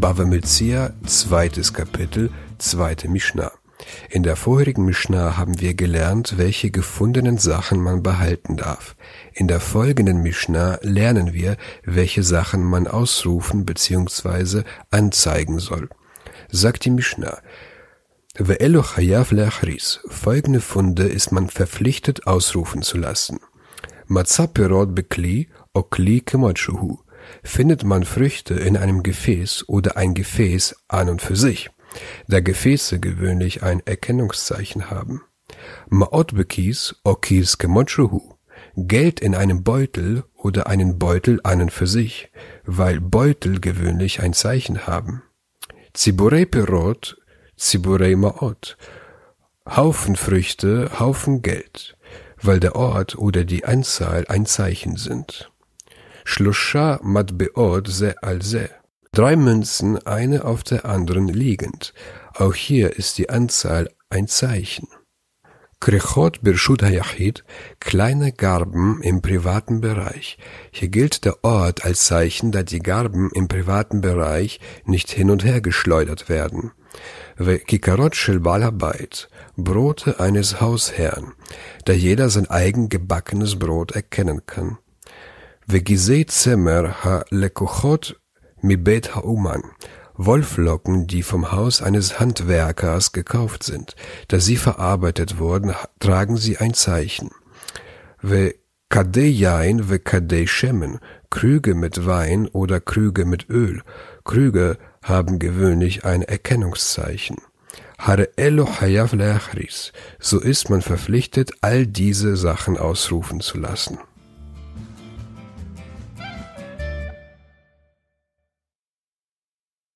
Bava Metzia, zweites Kapitel, zweite Mishnah. In der vorherigen Mishnah haben wir gelernt, welche gefundenen Sachen man behalten darf. In der folgenden Mishnah lernen wir, welche Sachen man ausrufen bzw. anzeigen soll. Sagt die Mishnah, Ve'elo chayav leachris. Folgende Funde ist man verpflichtet ausrufen zu lassen. Matzapirot bekli, okli kemotschuhu. Findet man Früchte in einem Gefäß oder ein Gefäß an und für sich da Gefäße gewöhnlich ein Erkennungszeichen haben. Maot bekis okis kemotschuhu. Geld in einem Beutel oder einen Beutel an und für sich, weil Beutel gewöhnlich ein Zeichen haben. Ziburei Perot, Ziburei Maot. Haufen Früchte, Haufen Geld, weil der Ort oder die Anzahl ein Zeichen sind. Schlusha Matbeot se al se. Drei Münzen, eine auf der anderen liegend. Auch hier ist die Anzahl ein Zeichen. Krechot Birshut Hayachid, kleine Garben im privaten Bereich. Hier gilt der Ort als Zeichen, da die Garben im privaten Bereich nicht hin und her geschleudert werden. Kikarot Shel Balabait, Brote eines Hausherrn, da jeder sein eigen gebackenes Brot erkennen kann. Vegisei Zemer ha Lekochot Mibet Hauman, Wolflocken, die vom Haus eines Handwerkers gekauft sind. Da sie verarbeitet wurden, tragen sie ein Zeichen. Ve Kadejain ve Kadei Shemen, Krüge mit Wein oder Krüge mit Öl. Krüge haben gewöhnlich ein Erkennungszeichen. Hare Elo Leachris, so ist man verpflichtet, all diese Sachen ausrufen zu lassen.